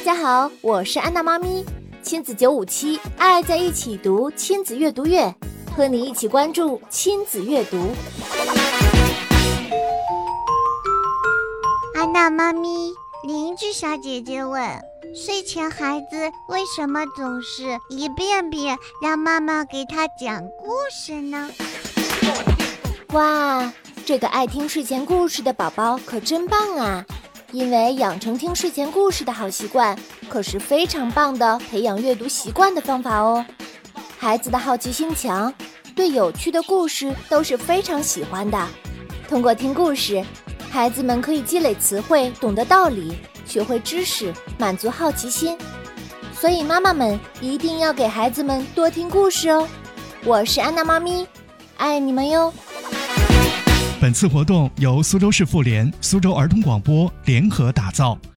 大家好，我是安娜妈咪，亲子九五七，爱在一起读亲子阅读月，和你一起关注亲子阅读。安娜妈咪，邻居小姐姐问：睡前孩子为什么总是一遍遍让妈妈给他讲故事呢？哇，这个爱听睡前故事的宝宝可真棒啊！因为养成听睡前故事的好习惯，可是非常棒的培养阅读习惯的方法哦。孩子的好奇心强，对有趣的故事都是非常喜欢的。通过听故事，孩子们可以积累词汇，懂得道理，学会知识，满足好奇心。所以妈妈们一定要给孩子们多听故事哦。我是安娜妈咪，爱你们哟。本次活动由苏州市妇联、苏州儿童广播联合打造。